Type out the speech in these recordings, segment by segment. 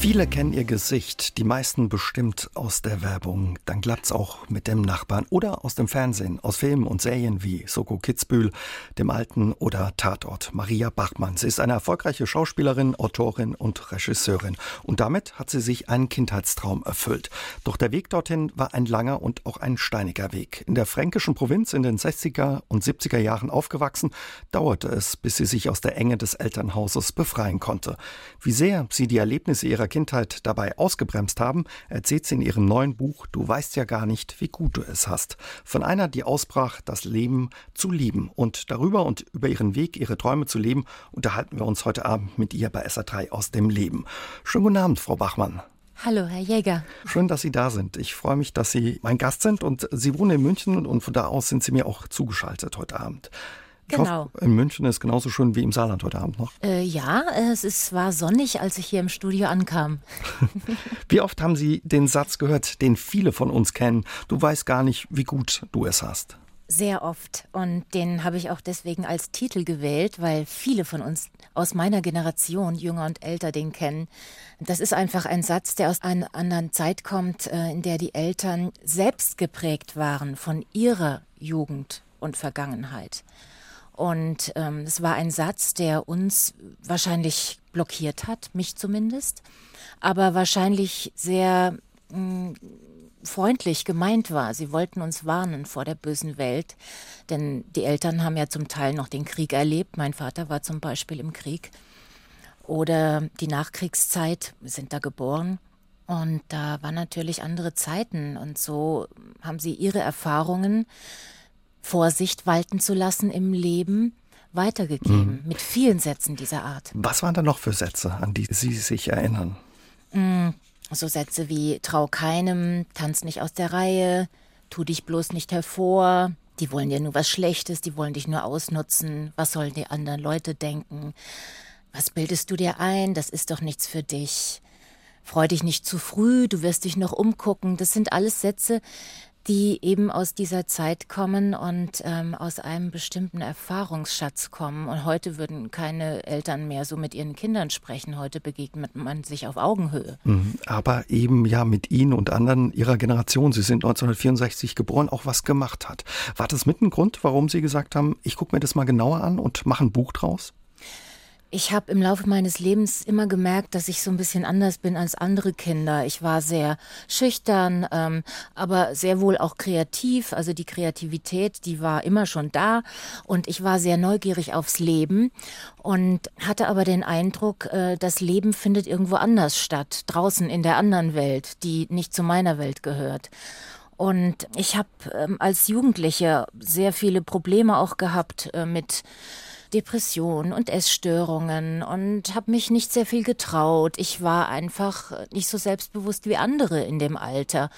Viele kennen ihr Gesicht, die meisten bestimmt aus der Werbung. Dann klappt's auch mit dem Nachbarn oder aus dem Fernsehen, aus Filmen und Serien wie Soko Kitzbühel, dem Alten oder Tatort. Maria Bachmann. Sie ist eine erfolgreiche Schauspielerin, Autorin und Regisseurin. Und damit hat sie sich einen Kindheitstraum erfüllt. Doch der Weg dorthin war ein langer und auch ein steiniger Weg. In der fränkischen Provinz in den 60er und 70er Jahren aufgewachsen, dauerte es, bis sie sich aus der Enge des Elternhauses befreien konnte. Wie sehr sie die Erlebnisse ihrer Kindheit dabei ausgebremst haben, erzählt sie in ihrem neuen Buch Du weißt ja gar nicht, wie gut du es hast. Von einer, die ausbrach, das Leben zu lieben. Und darüber und über ihren Weg, ihre Träume zu leben, unterhalten wir uns heute Abend mit ihr bei SA3 aus dem Leben. Schönen guten Abend, Frau Bachmann. Hallo, Herr Jäger. Schön, dass Sie da sind. Ich freue mich, dass Sie mein Gast sind und Sie wohnen in München und von da aus sind Sie mir auch zugeschaltet heute Abend. Genau. In München ist genauso schön wie im Saarland heute Abend noch. Äh, ja, es ist, war sonnig, als ich hier im Studio ankam. wie oft haben Sie den Satz gehört, den viele von uns kennen? Du weißt gar nicht, wie gut du es hast. Sehr oft. Und den habe ich auch deswegen als Titel gewählt, weil viele von uns aus meiner Generation, jünger und älter, den kennen. Das ist einfach ein Satz, der aus einer anderen Zeit kommt, äh, in der die Eltern selbst geprägt waren von ihrer Jugend und Vergangenheit. Und ähm, es war ein Satz, der uns wahrscheinlich blockiert hat, mich zumindest, aber wahrscheinlich sehr mh, hm, freundlich gemeint war. Sie wollten uns warnen vor der bösen Welt, denn die Eltern haben ja zum Teil noch den Krieg erlebt. Mein Vater war zum Beispiel im Krieg. Oder die Nachkriegszeit, sind da geboren. Und da waren natürlich andere Zeiten. Und so haben sie ihre Erfahrungen Vorsicht walten zu lassen im Leben weitergegeben, mhm. mit vielen Sätzen dieser Art. Was waren da noch für Sätze, an die Sie sich erinnern? Mhm. So Sätze wie Trau keinem, tanz nicht aus der Reihe, tu dich bloß nicht hervor, die wollen dir nur was Schlechtes, die wollen dich nur ausnutzen, was sollen die anderen Leute denken? Was bildest du dir ein? Das ist doch nichts für dich. Freu dich nicht zu früh, du wirst dich noch umgucken. Das sind alles Sätze, die eben aus dieser Zeit kommen und ähm, aus einem bestimmten Erfahrungsschatz kommen. Und heute würden keine Eltern mehr so mit ihren Kindern sprechen. Heute begegnet man sich auf Augenhöhe. Mhm. Aber eben ja mit Ihnen und anderen Ihrer Generation, Sie sind 1964 geboren, auch was gemacht hat. War das mit ein Grund, warum Sie gesagt haben, ich gucke mir das mal genauer an und mache ein Buch draus? Ich habe im Laufe meines Lebens immer gemerkt, dass ich so ein bisschen anders bin als andere Kinder. Ich war sehr schüchtern, ähm, aber sehr wohl auch kreativ. Also die Kreativität, die war immer schon da. Und ich war sehr neugierig aufs Leben und hatte aber den Eindruck, äh, das Leben findet irgendwo anders statt, draußen in der anderen Welt, die nicht zu meiner Welt gehört. Und ich habe ähm, als Jugendliche sehr viele Probleme auch gehabt äh, mit Depressionen und Essstörungen und habe mich nicht sehr viel getraut. Ich war einfach nicht so selbstbewusst wie andere in dem Alter.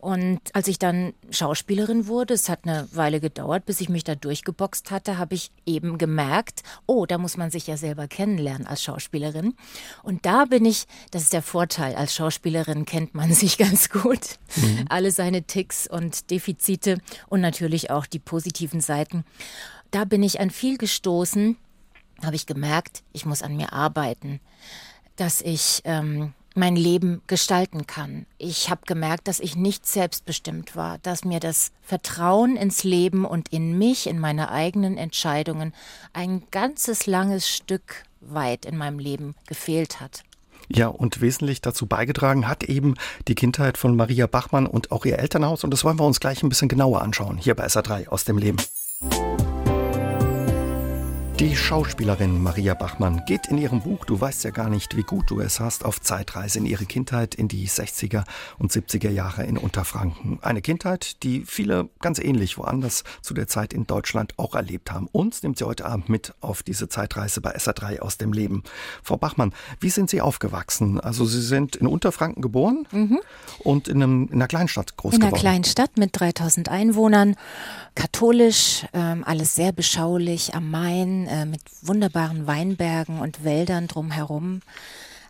Und als ich dann Schauspielerin wurde, es hat eine Weile gedauert, bis ich mich da durchgeboxt hatte, habe ich eben gemerkt, oh, da muss man sich ja selber kennenlernen als Schauspielerin. Und da bin ich, das ist der Vorteil, als Schauspielerin kennt man sich ganz gut. Mhm. Alle seine Ticks und Defizite und natürlich auch die positiven Seiten da bin ich an viel gestoßen, habe ich gemerkt, ich muss an mir arbeiten, dass ich ähm, mein Leben gestalten kann. Ich habe gemerkt, dass ich nicht selbstbestimmt war, dass mir das Vertrauen ins Leben und in mich, in meine eigenen Entscheidungen ein ganzes langes Stück weit in meinem Leben gefehlt hat. Ja, und wesentlich dazu beigetragen hat eben die Kindheit von Maria Bachmann und auch ihr Elternhaus. Und das wollen wir uns gleich ein bisschen genauer anschauen, hier bei SA3 aus dem Leben. Die Schauspielerin Maria Bachmann geht in ihrem Buch Du weißt ja gar nicht, wie gut du es hast, auf Zeitreise in ihre Kindheit in die 60er und 70er Jahre in Unterfranken. Eine Kindheit, die viele ganz ähnlich woanders zu der Zeit in Deutschland auch erlebt haben. Uns nimmt sie heute Abend mit auf diese Zeitreise bei SA3 aus dem Leben. Frau Bachmann, wie sind Sie aufgewachsen? Also Sie sind in Unterfranken geboren mhm. und in, einem, in einer Kleinstadt groß in geworden. In einer Kleinstadt mit 3000 Einwohnern, katholisch, ähm, alles sehr beschaulich am Main äh, mit wunderbaren Weinbergen und Wäldern drumherum.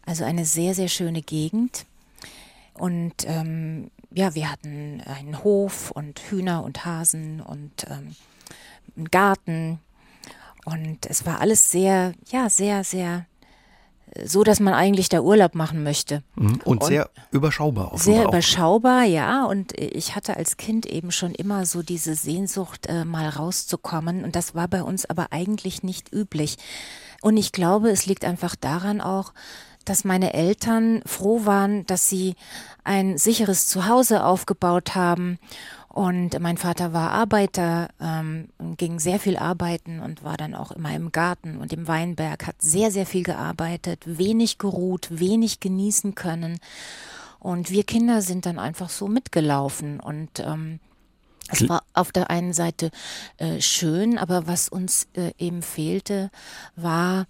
Also eine sehr, sehr schöne Gegend. Und ähm, ja, wir hatten einen Hof und Hühner und Hasen und ähm, einen Garten. Und es war alles sehr, ja, sehr, sehr so, dass man eigentlich da Urlaub machen möchte. Mhm. Und, und sehr überschaubar. Sehr überschaubar, ja. Und ich hatte als Kind eben schon immer so diese Sehnsucht, äh, mal rauszukommen. Und das war bei uns aber eigentlich nicht üblich. Und ich glaube, es liegt einfach daran auch, dass meine Eltern froh waren, dass sie ein sicheres Zuhause aufgebaut haben und mein Vater war Arbeiter, ähm, ging sehr viel arbeiten und war dann auch immer im Garten und im Weinberg, hat sehr, sehr viel gearbeitet, wenig geruht, wenig genießen können. Und wir Kinder sind dann einfach so mitgelaufen und ähm, es war auf der einen Seite äh, schön, aber was uns äh, eben fehlte, war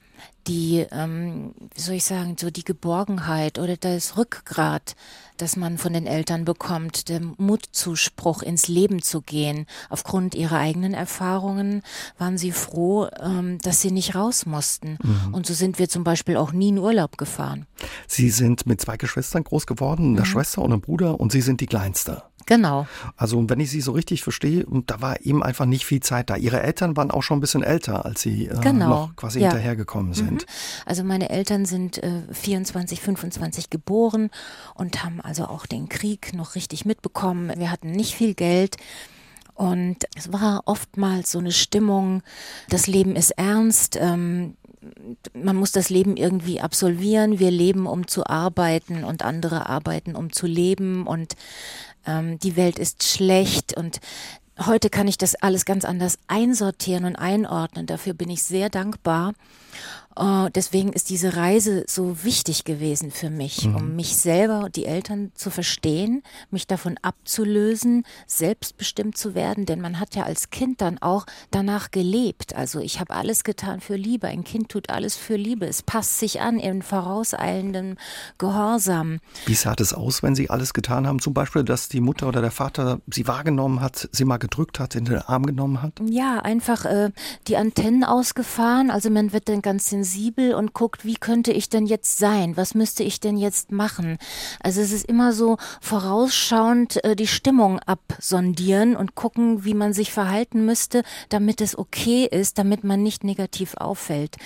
die, ähm, wie soll ich sagen, so die Geborgenheit oder das Rückgrat, das man von den Eltern bekommt, der Mutzuspruch ins Leben zu gehen. Aufgrund ihrer eigenen Erfahrungen waren sie froh, ähm, dass sie nicht raus mussten. Mhm. Und so sind wir zum Beispiel auch nie in Urlaub gefahren. Sie sind mit zwei Geschwistern groß geworden, eine mhm. Schwester und ein Bruder, und Sie sind die Kleinste. Genau. Also wenn ich Sie so richtig verstehe, da war eben einfach nicht viel Zeit da. Ihre Eltern waren auch schon ein bisschen älter, als Sie äh, genau. noch quasi ja. hinterhergekommen sind. Mhm. Also meine Eltern sind äh, 24, 25 geboren und haben also auch den Krieg noch richtig mitbekommen. Wir hatten nicht viel Geld. Und es war oftmals so eine Stimmung, das Leben ist ernst, ähm, man muss das Leben irgendwie absolvieren. Wir leben, um zu arbeiten und andere arbeiten, um zu leben. Und ähm, die Welt ist schlecht und heute kann ich das alles ganz anders einsortieren und einordnen. Dafür bin ich sehr dankbar. Uh, deswegen ist diese Reise so wichtig gewesen für mich, mhm. um mich selber und die Eltern zu verstehen, mich davon abzulösen, selbstbestimmt zu werden, denn man hat ja als Kind dann auch danach gelebt. Also ich habe alles getan für Liebe. Ein Kind tut alles für Liebe. Es passt sich an in vorauseilendem Gehorsam. Wie sah das aus, wenn Sie alles getan haben? Zum Beispiel, dass die Mutter oder der Vater Sie wahrgenommen hat, Sie mal gedrückt hat, in den Arm genommen hat? Ja, einfach äh, die Antennen ausgefahren. Also man wird dann ganz sensibel und guckt, wie könnte ich denn jetzt sein? Was müsste ich denn jetzt machen? Also es ist immer so vorausschauend äh, die Stimmung absondieren und gucken, wie man sich verhalten müsste, damit es okay ist, damit man nicht negativ auffällt.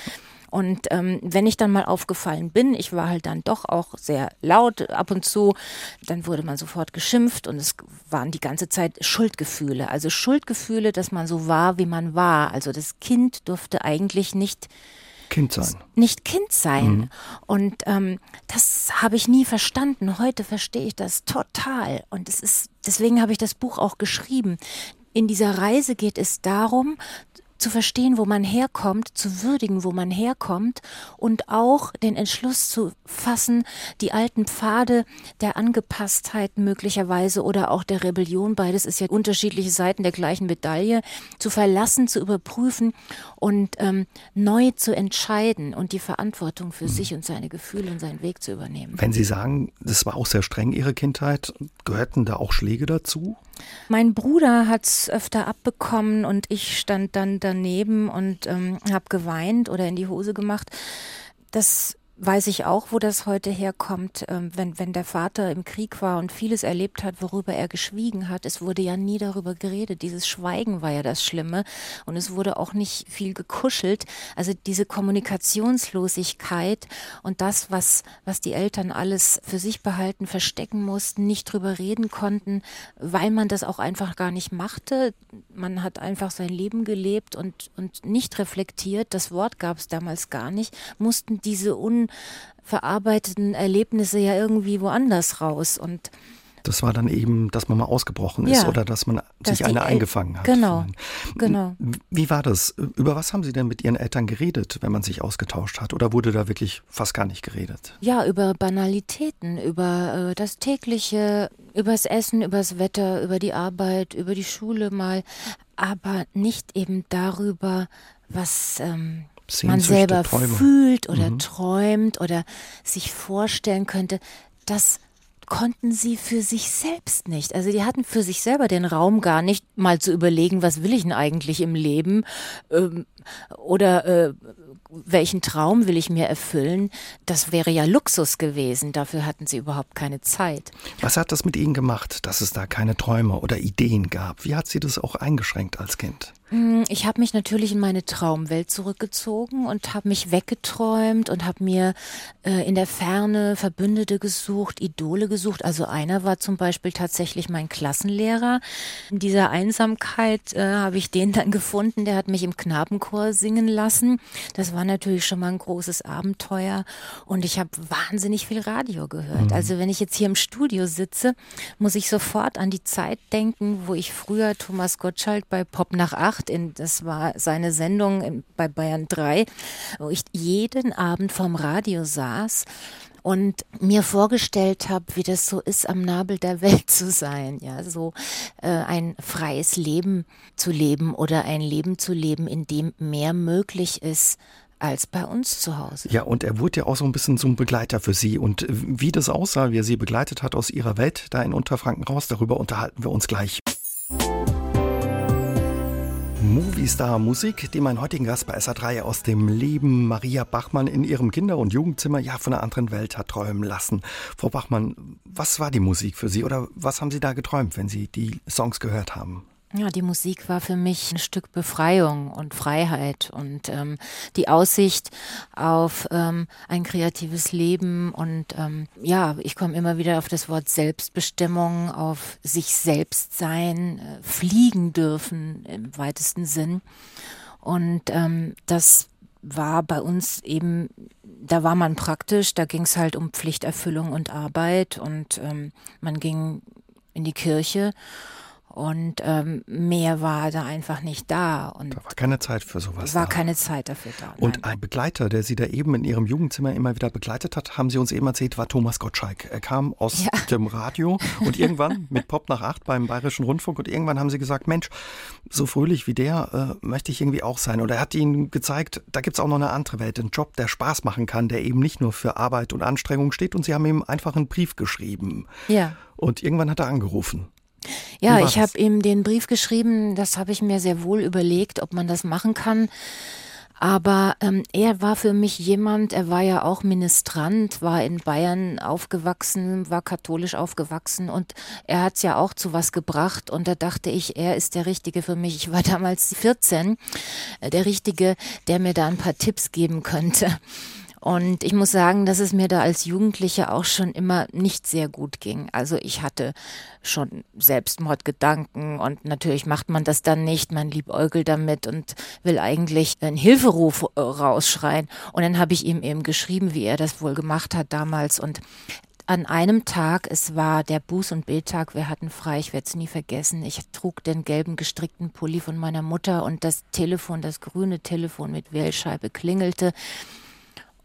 Und ähm, wenn ich dann mal aufgefallen bin, ich war halt dann doch auch sehr laut ab und zu, dann wurde man sofort geschimpft und es waren die ganze Zeit Schuldgefühle. Also Schuldgefühle, dass man so war, wie man war. Also das Kind durfte eigentlich nicht Kind sein. Nicht Kind sein. Mhm. Und ähm, das habe ich nie verstanden. Heute verstehe ich das total. Und es ist, deswegen habe ich das Buch auch geschrieben. In dieser Reise geht es darum, zu verstehen, wo man herkommt, zu würdigen, wo man herkommt und auch den Entschluss zu fassen, die alten Pfade der Angepasstheit möglicherweise oder auch der Rebellion, beides ist ja unterschiedliche Seiten der gleichen Medaille, zu verlassen, zu überprüfen und ähm, neu zu entscheiden und die Verantwortung für mhm. sich und seine Gefühle und seinen Weg zu übernehmen. Wenn Sie sagen, das war auch sehr streng Ihre Kindheit, gehörten da auch Schläge dazu? Mein Bruder hat es öfter abbekommen und ich stand dann daneben und ähm, habe geweint oder in die Hose gemacht. Das weiß ich auch, wo das heute herkommt, ähm, wenn, wenn der Vater im Krieg war und vieles erlebt hat, worüber er geschwiegen hat. Es wurde ja nie darüber geredet. Dieses Schweigen war ja das Schlimme. Und es wurde auch nicht viel gekuschelt. Also diese Kommunikationslosigkeit und das, was, was die Eltern alles für sich behalten, verstecken mussten, nicht drüber reden konnten, weil man das auch einfach gar nicht machte. Man hat einfach sein Leben gelebt und, und nicht reflektiert. Das Wort gab es damals gar nicht. Mussten diese un verarbeiteten Erlebnisse ja irgendwie woanders raus und das war dann eben, dass man mal ausgebrochen ist ja, oder dass man dass sich eine eingefangen hat. Genau, genau. Wie war das? Über was haben Sie denn mit Ihren Eltern geredet, wenn man sich ausgetauscht hat? Oder wurde da wirklich fast gar nicht geredet? Ja, über Banalitäten, über äh, das tägliche, über das Essen, über das Wetter, über die Arbeit, über die Schule mal, aber nicht eben darüber, was ähm, man selber Träume. fühlt oder mhm. träumt oder sich vorstellen könnte, das konnten sie für sich selbst nicht. Also die hatten für sich selber den Raum gar nicht, mal zu überlegen, was will ich denn eigentlich im Leben ähm, oder äh, welchen Traum will ich mir erfüllen. Das wäre ja Luxus gewesen. Dafür hatten sie überhaupt keine Zeit. Was hat das mit Ihnen gemacht, dass es da keine Träume oder Ideen gab? Wie hat Sie das auch eingeschränkt als Kind? Mm, ich habe mich natürlich in meine Traumwelt zurückgezogen und habe mich weggeträumt und habe mir äh, in der Ferne Verbündete gesucht, Idole gesucht. Also einer war zum Beispiel tatsächlich mein Klassenlehrer. In dieser Einsamkeit äh, habe ich den dann gefunden, der hat mich im Knabenchor singen lassen. Das war natürlich schon mal ein großes Abenteuer und ich habe wahnsinnig viel Radio gehört. Mhm. Also wenn ich jetzt hier im Studio sitze, muss ich sofort an die Zeit denken, wo ich früher Thomas Gottschalk bei Pop nach acht, in, das war seine Sendung in, bei Bayern 3, wo ich jeden Abend vorm Radio saß und mir vorgestellt habe, wie das so ist, am Nabel der Welt zu sein, ja, so äh, ein freies Leben zu leben oder ein Leben zu leben, in dem mehr möglich ist als bei uns zu Hause. Ja, und er wurde ja auch so ein bisschen zum Begleiter für Sie. Und wie das aussah, wie er Sie begleitet hat aus Ihrer Welt da in Unterfranken raus, darüber unterhalten wir uns gleich. Movistar Musik, die mein heutigen Gast bei SA3 aus dem Leben Maria Bachmann in ihrem Kinder- und Jugendzimmer ja von einer anderen Welt hat träumen lassen. Frau Bachmann, was war die Musik für Sie oder was haben Sie da geträumt, wenn Sie die Songs gehört haben? Ja, die Musik war für mich ein Stück Befreiung und Freiheit und ähm, die Aussicht auf ähm, ein kreatives Leben und ähm, ja, ich komme immer wieder auf das Wort Selbstbestimmung, auf sich selbst sein, äh, fliegen dürfen im weitesten Sinn. Und ähm, das war bei uns eben, da war man praktisch, da ging es halt um Pflichterfüllung und Arbeit und ähm, man ging in die Kirche und ähm, mehr war da einfach nicht da. Und da war keine Zeit für sowas. War da. keine Zeit dafür da. Nein. Und ein Begleiter, der Sie da eben in Ihrem Jugendzimmer immer wieder begleitet hat, haben Sie uns eben erzählt, war Thomas Gottschalk. Er kam aus ja. dem Radio und irgendwann mit Pop nach acht beim Bayerischen Rundfunk und irgendwann haben Sie gesagt, Mensch, so fröhlich wie der äh, möchte ich irgendwie auch sein. Und er hat Ihnen gezeigt, da gibt es auch noch eine andere Welt, einen Job, der Spaß machen kann, der eben nicht nur für Arbeit und Anstrengung steht. Und Sie haben ihm einfach einen Brief geschrieben. Ja. Und irgendwann hat er angerufen. Ja, ich habe ihm den Brief geschrieben, das habe ich mir sehr wohl überlegt, ob man das machen kann. Aber ähm, er war für mich jemand, er war ja auch Ministrant, war in Bayern aufgewachsen, war katholisch aufgewachsen und er hat's ja auch zu was gebracht und da dachte ich, er ist der Richtige für mich. Ich war damals 14, äh, der Richtige, der mir da ein paar Tipps geben könnte. Und ich muss sagen, dass es mir da als Jugendliche auch schon immer nicht sehr gut ging. Also ich hatte schon Selbstmordgedanken und natürlich macht man das dann nicht. Man liebäugelt damit und will eigentlich einen Hilferuf äh, rausschreien. Und dann habe ich ihm eben geschrieben, wie er das wohl gemacht hat damals und an einem Tag, es war der Buß- und Bildtag, wir hatten frei, ich werde es nie vergessen. Ich trug den gelben gestrickten Pulli von meiner Mutter und das Telefon, das grüne Telefon mit Wählscheibe klingelte.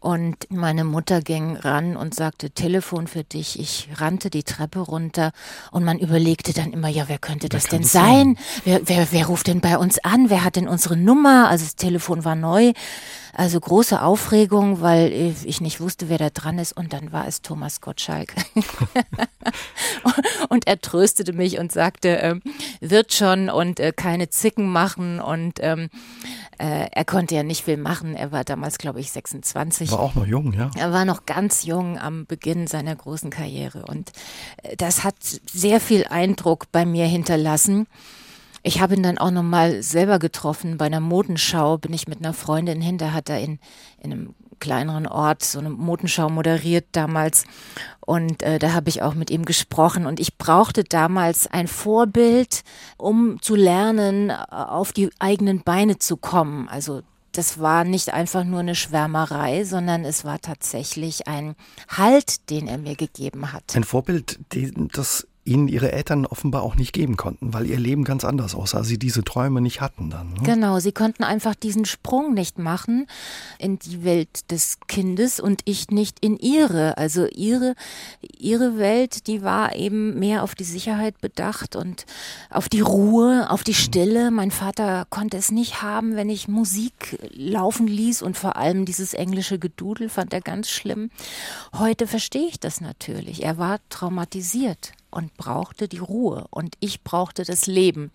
Und meine Mutter ging ran und sagte, Telefon für dich. Ich rannte die Treppe runter und man überlegte dann immer, ja, wer könnte das wer denn sein? sein? Wer, wer, wer ruft denn bei uns an? Wer hat denn unsere Nummer? Also das Telefon war neu. Also große Aufregung, weil ich nicht wusste, wer da dran ist. Und dann war es Thomas Gottschalk. und er tröstete mich und sagte, äh, wird schon und äh, keine Zicken machen und ähm, äh, er konnte ja nicht viel machen. Er war damals, glaube ich, 26. War auch noch jung, ja. Er war noch ganz jung am Beginn seiner großen Karriere. Und äh, das hat sehr viel Eindruck bei mir hinterlassen. Ich habe ihn dann auch nochmal selber getroffen. Bei einer Modenschau bin ich mit einer Freundin hin. Da hat er in, in einem kleineren Ort so eine Modenschau moderiert damals. Und äh, da habe ich auch mit ihm gesprochen. Und ich brauchte damals ein Vorbild, um zu lernen, auf die eigenen Beine zu kommen. Also das war nicht einfach nur eine Schwärmerei, sondern es war tatsächlich ein Halt, den er mir gegeben hat. Ein Vorbild, das ihnen ihre Eltern offenbar auch nicht geben konnten, weil ihr Leben ganz anders aussah, sie diese Träume nicht hatten dann. Ne? Genau, sie konnten einfach diesen Sprung nicht machen in die Welt des Kindes und ich nicht in ihre. Also ihre, ihre Welt, die war eben mehr auf die Sicherheit bedacht und auf die Ruhe, auf die Stille. Mein Vater konnte es nicht haben, wenn ich Musik laufen ließ und vor allem dieses englische Gedudel fand er ganz schlimm. Heute verstehe ich das natürlich. Er war traumatisiert und brauchte die Ruhe und ich brauchte das Leben.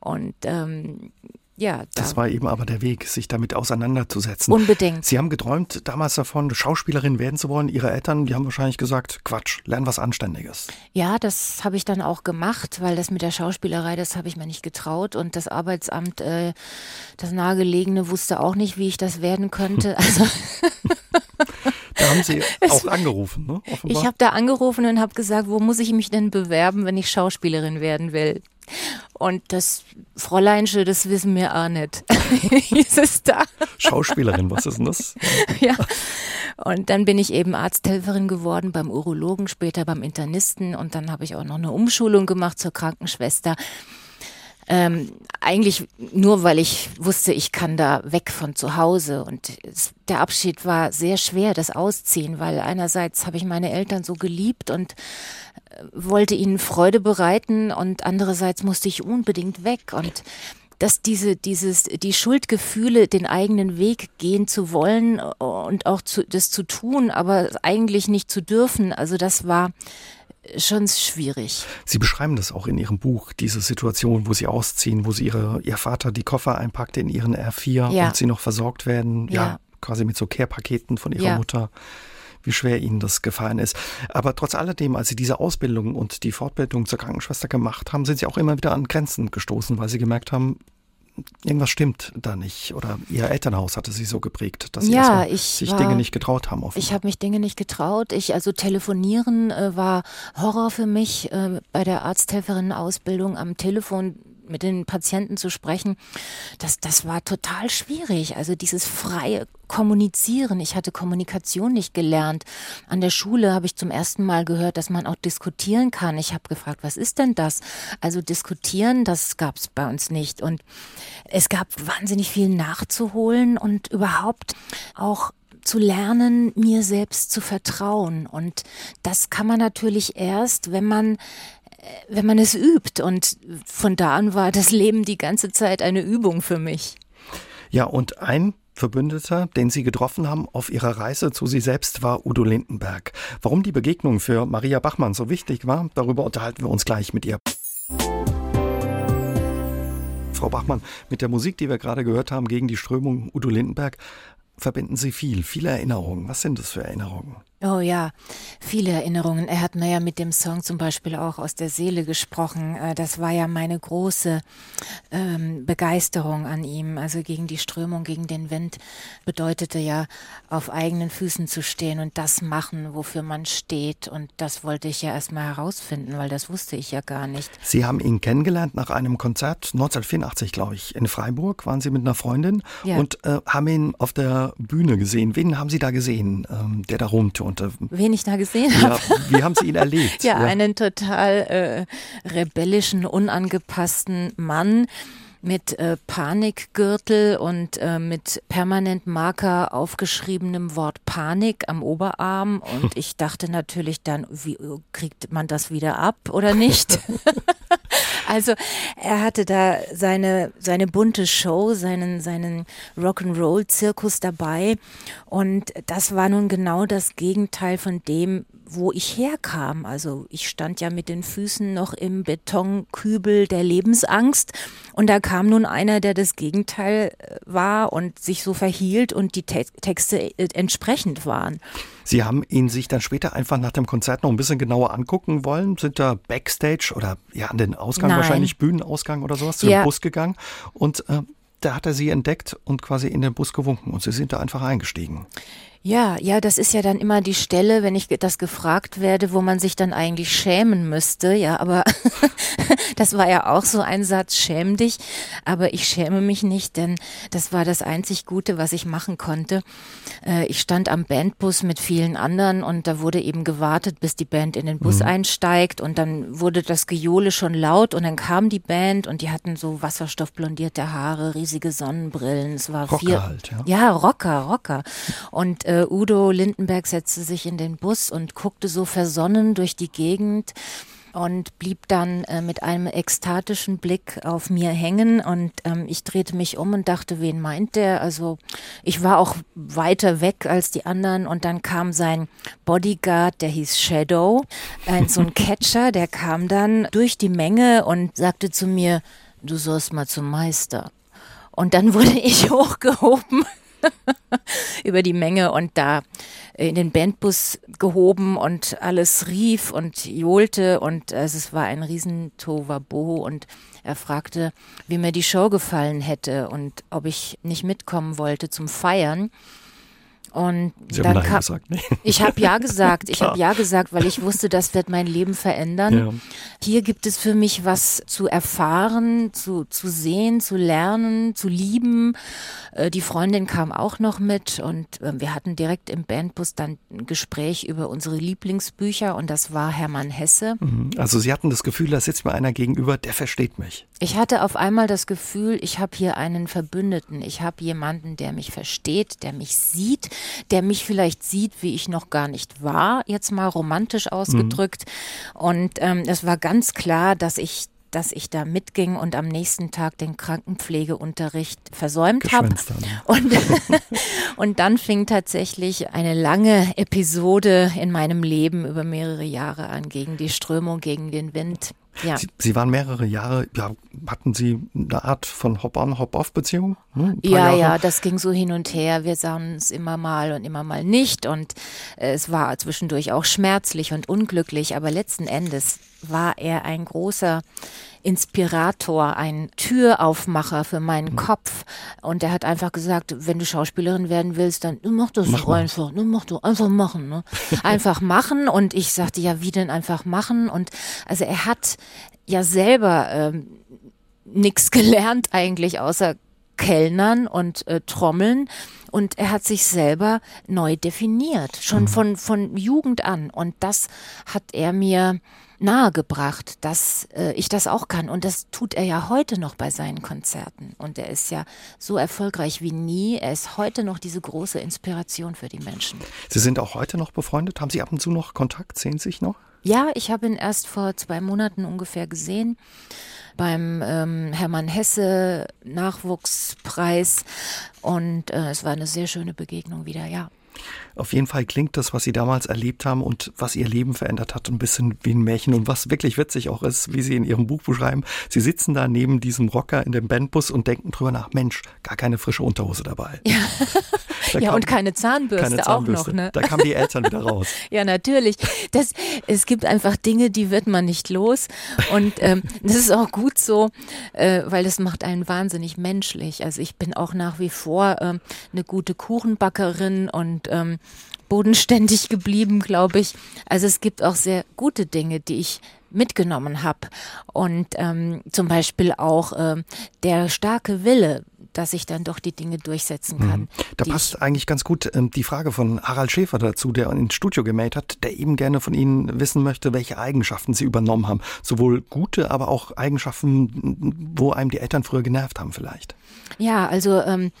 Und ähm, ja. Da. Das war eben aber der Weg, sich damit auseinanderzusetzen. Unbedingt. Sie haben geträumt damals davon, Schauspielerin werden zu wollen. Ihre Eltern, die haben wahrscheinlich gesagt, Quatsch, lern was Anständiges. Ja, das habe ich dann auch gemacht, weil das mit der Schauspielerei, das habe ich mir nicht getraut. Und das Arbeitsamt, äh, das nahegelegene, wusste auch nicht, wie ich das werden könnte. Also da haben Sie auch angerufen, ne? Offenbar. Ich habe da angerufen und habe gesagt, wo muss ich mich denn bewerben, wenn ich Schauspielerin werden will? Und das Fräuleinsche, das wissen wir auch nicht. hieß es da. Schauspielerin, was ist denn das? ja. Und dann bin ich eben Arzthelferin geworden beim Urologen, später beim Internisten und dann habe ich auch noch eine Umschulung gemacht zur Krankenschwester. Ähm, eigentlich nur, weil ich wusste, ich kann da weg von zu Hause. Und es, der Abschied war sehr schwer, das Ausziehen, weil einerseits habe ich meine Eltern so geliebt und äh, wollte ihnen Freude bereiten und andererseits musste ich unbedingt weg und dass diese, dieses, die Schuldgefühle, den eigenen Weg gehen zu wollen und auch zu, das zu tun, aber eigentlich nicht zu dürfen. Also das war schon schwierig. Sie beschreiben das auch in Ihrem Buch, diese Situation, wo Sie ausziehen, wo Sie ihre, Ihr Vater die Koffer einpackt in Ihren R4 ja. und Sie noch versorgt werden, ja, ja quasi mit so Care-Paketen von Ihrer ja. Mutter wie schwer ihnen das gefallen ist. Aber trotz alledem, als sie diese Ausbildung und die Fortbildung zur Krankenschwester gemacht haben, sind sie auch immer wieder an Grenzen gestoßen, weil sie gemerkt haben, irgendwas stimmt da nicht. Oder ihr Elternhaus hatte sie so geprägt, dass sie ja, ich sich war, Dinge nicht getraut haben. Offenbar. Ich habe mich Dinge nicht getraut. Ich, also telefonieren äh, war Horror für mich äh, bei der Arzthelferinnen-Ausbildung am Telefon mit den Patienten zu sprechen, das, das war total schwierig. Also dieses freie Kommunizieren. Ich hatte Kommunikation nicht gelernt. An der Schule habe ich zum ersten Mal gehört, dass man auch diskutieren kann. Ich habe gefragt, was ist denn das? Also diskutieren, das gab es bei uns nicht. Und es gab wahnsinnig viel nachzuholen und überhaupt auch zu lernen, mir selbst zu vertrauen. Und das kann man natürlich erst, wenn man wenn man es übt. Und von da an war das Leben die ganze Zeit eine Übung für mich. Ja, und ein Verbündeter, den Sie getroffen haben auf Ihrer Reise zu Sie selbst, war Udo Lindenberg. Warum die Begegnung für Maria Bachmann so wichtig war, darüber unterhalten wir uns gleich mit ihr. Frau Bachmann, mit der Musik, die wir gerade gehört haben, gegen die Strömung Udo Lindenberg, verbinden Sie viel, viele Erinnerungen. Was sind das für Erinnerungen? Oh ja, viele Erinnerungen. Er hat mir ja mit dem Song zum Beispiel auch aus der Seele gesprochen. Äh, das war ja meine große ähm, Begeisterung an ihm. Also gegen die Strömung, gegen den Wind bedeutete ja, auf eigenen Füßen zu stehen und das machen, wofür man steht. Und das wollte ich ja erstmal herausfinden, weil das wusste ich ja gar nicht. Sie haben ihn kennengelernt nach einem Konzert 1984, glaube ich, in Freiburg. Waren Sie mit einer Freundin ja. und äh, haben ihn auf der Bühne gesehen. Wen haben Sie da gesehen, ähm, der da rumturnte? Und, äh, Wen ich da gesehen ja, habe. Wie haben Sie ihn erlebt? ja, ja, einen total äh, rebellischen, unangepassten Mann mit äh, Panikgürtel und äh, mit permanent Marker aufgeschriebenem Wort Panik am Oberarm. Und ich dachte natürlich dann, wie kriegt man das wieder ab oder nicht? also er hatte da seine, seine bunte Show, seinen, seinen Rock'n'Roll-Zirkus dabei. Und das war nun genau das Gegenteil von dem, wo ich herkam. Also ich stand ja mit den Füßen noch im Betonkübel der Lebensangst und da kam nun einer, der das Gegenteil äh, war und sich so verhielt und die Te Texte äh, entsprechend waren. Sie haben ihn sich dann später einfach nach dem Konzert noch ein bisschen genauer angucken wollen, sind da Backstage oder ja an den Ausgang Nein. wahrscheinlich Bühnenausgang oder sowas zu ja. dem Bus gegangen und äh, da hat er sie entdeckt und quasi in den Bus gewunken und sie sind da einfach eingestiegen. Ja, ja, das ist ja dann immer die Stelle, wenn ich das gefragt werde, wo man sich dann eigentlich schämen müsste. Ja, aber das war ja auch so ein Satz, schäm dich. Aber ich schäme mich nicht, denn das war das einzig Gute, was ich machen konnte. Äh, ich stand am Bandbus mit vielen anderen und da wurde eben gewartet, bis die Band in den Bus mhm. einsteigt und dann wurde das Gejohle schon laut und dann kam die Band und die hatten so wasserstoffblondierte Haare, riesige Sonnenbrillen. Es war Rocker vier, halt, ja. ja, Rocker, Rocker. Und äh, Udo Lindenberg setzte sich in den Bus und guckte so versonnen durch die Gegend und blieb dann äh, mit einem ekstatischen Blick auf mir hängen und ähm, ich drehte mich um und dachte, wen meint der? Also ich war auch weiter weg als die anderen und dann kam sein Bodyguard, der hieß Shadow, ein so ein Catcher, der kam dann durch die Menge und sagte zu mir, du sollst mal zum Meister. Und dann wurde ich hochgehoben über die Menge und da in den Bandbus gehoben und alles rief und johlte und also es war ein riesen Tovabo und er fragte, wie mir die Show gefallen hätte und ob ich nicht mitkommen wollte zum Feiern. Und Sie dann haben Nein gesagt, ne? ich habe ja gesagt, ich habe ja gesagt, weil ich wusste, das wird mein Leben verändern. Ja. Hier gibt es für mich was zu erfahren, zu, zu sehen, zu lernen, zu lieben. Äh, Die Freundin kam auch noch mit und äh, wir hatten direkt im Bandbus dann ein Gespräch über unsere Lieblingsbücher und das war Hermann Hesse. Mhm. Also Sie hatten das Gefühl, da sitzt mir einer gegenüber, der versteht mich. Ich hatte auf einmal das Gefühl, ich habe hier einen Verbündeten. Ich habe jemanden, der mich versteht, der mich sieht, der mich vielleicht sieht, wie ich noch gar nicht war, jetzt mal romantisch ausgedrückt. Und ähm, es war ganz klar, dass ich dass ich da mitging und am nächsten Tag den Krankenpflegeunterricht versäumt habe. Haben. Und, und dann fing tatsächlich eine lange Episode in meinem Leben über mehrere Jahre an, gegen die Strömung, gegen den Wind. Ja. Sie, Sie waren mehrere Jahre, ja, hatten Sie eine Art von Hop-on, Hop-off-Beziehung? Hm? Ja, Jahre? ja, das ging so hin und her. Wir sahen uns immer mal und immer mal nicht. Und äh, es war zwischendurch auch schmerzlich und unglücklich. Aber letzten Endes war er ein großer Inspirator, ein Türaufmacher für meinen Kopf. Und er hat einfach gesagt, wenn du Schauspielerin werden willst, dann mach das Mach einfach. Ne? Mach doch einfach machen. Ne? Einfach machen. Und ich sagte, ja, wie denn einfach machen? Und also er hat ja selber ähm, nichts gelernt eigentlich außer Kellnern und äh, Trommeln und er hat sich selber neu definiert, schon von, von Jugend an und das hat er mir nahegebracht, dass äh, ich das auch kann und das tut er ja heute noch bei seinen Konzerten und er ist ja so erfolgreich wie nie, er ist heute noch diese große Inspiration für die Menschen. Sie sind auch heute noch befreundet? Haben Sie ab und zu noch Kontakt? Sehen Sie sich noch? Ja, ich habe ihn erst vor zwei Monaten ungefähr gesehen beim ähm, Hermann Hesse Nachwuchspreis und äh, es war eine sehr schöne Begegnung wieder, ja. Auf jeden Fall klingt das, was Sie damals erlebt haben und was Ihr Leben verändert hat, ein bisschen wie ein Märchen. Und was wirklich witzig auch ist, wie Sie in Ihrem Buch beschreiben, Sie sitzen da neben diesem Rocker in dem Bandbus und denken drüber nach, Mensch, gar keine frische Unterhose dabei. Ja, da Ja, kam und keine Zahnbürste, keine auch Zahnbürste. noch, ne? Da kamen die Eltern wieder raus. Ja, natürlich. Das, es gibt einfach Dinge, die wird man nicht los. Und ähm, das ist auch gut so, äh, weil das macht einen wahnsinnig menschlich. Also ich bin auch nach wie vor ähm, eine gute Kuchenbackerin und ähm, bodenständig geblieben, glaube ich. Also es gibt auch sehr gute Dinge, die ich mitgenommen habe. Und ähm, zum Beispiel auch ähm, der starke Wille, dass ich dann doch die Dinge durchsetzen kann. Da passt eigentlich ganz gut ähm, die Frage von Harald Schäfer dazu, der ins Studio gemeldet hat, der eben gerne von Ihnen wissen möchte, welche Eigenschaften Sie übernommen haben. Sowohl gute, aber auch Eigenschaften, wo einem die Eltern früher genervt haben vielleicht. Ja, also ähm,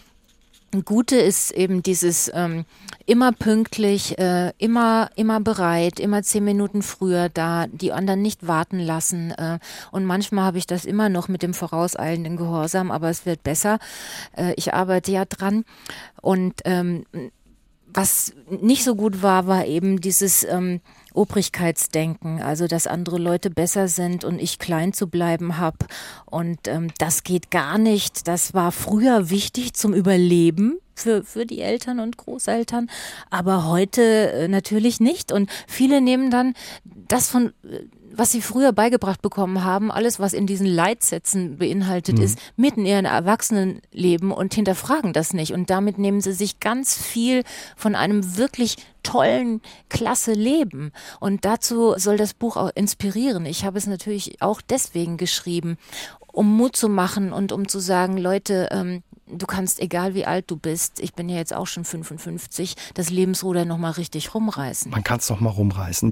Gute ist eben dieses ähm, immer pünktlich, äh, immer immer bereit, immer zehn Minuten früher da, die anderen nicht warten lassen. Äh, und manchmal habe ich das immer noch mit dem vorauseilenden Gehorsam, aber es wird besser. Äh, ich arbeite ja dran und ähm, was nicht so gut war, war eben dieses ähm, Obrigkeitsdenken, also dass andere Leute besser sind und ich klein zu bleiben habe. Und ähm, das geht gar nicht. Das war früher wichtig zum Überleben für, für die Eltern und Großeltern, aber heute äh, natürlich nicht. Und viele nehmen dann das von äh, was sie früher beigebracht bekommen haben, alles, was in diesen Leitsätzen beinhaltet ist, mitten in ihrem Erwachsenenleben und hinterfragen das nicht. Und damit nehmen sie sich ganz viel von einem wirklich tollen, klasse Leben. Und dazu soll das Buch auch inspirieren. Ich habe es natürlich auch deswegen geschrieben, um Mut zu machen und um zu sagen, Leute, ähm, du kannst, egal wie alt du bist, ich bin ja jetzt auch schon 55, das Lebensruder nochmal richtig rumreißen. Man kann es doch mal rumreißen.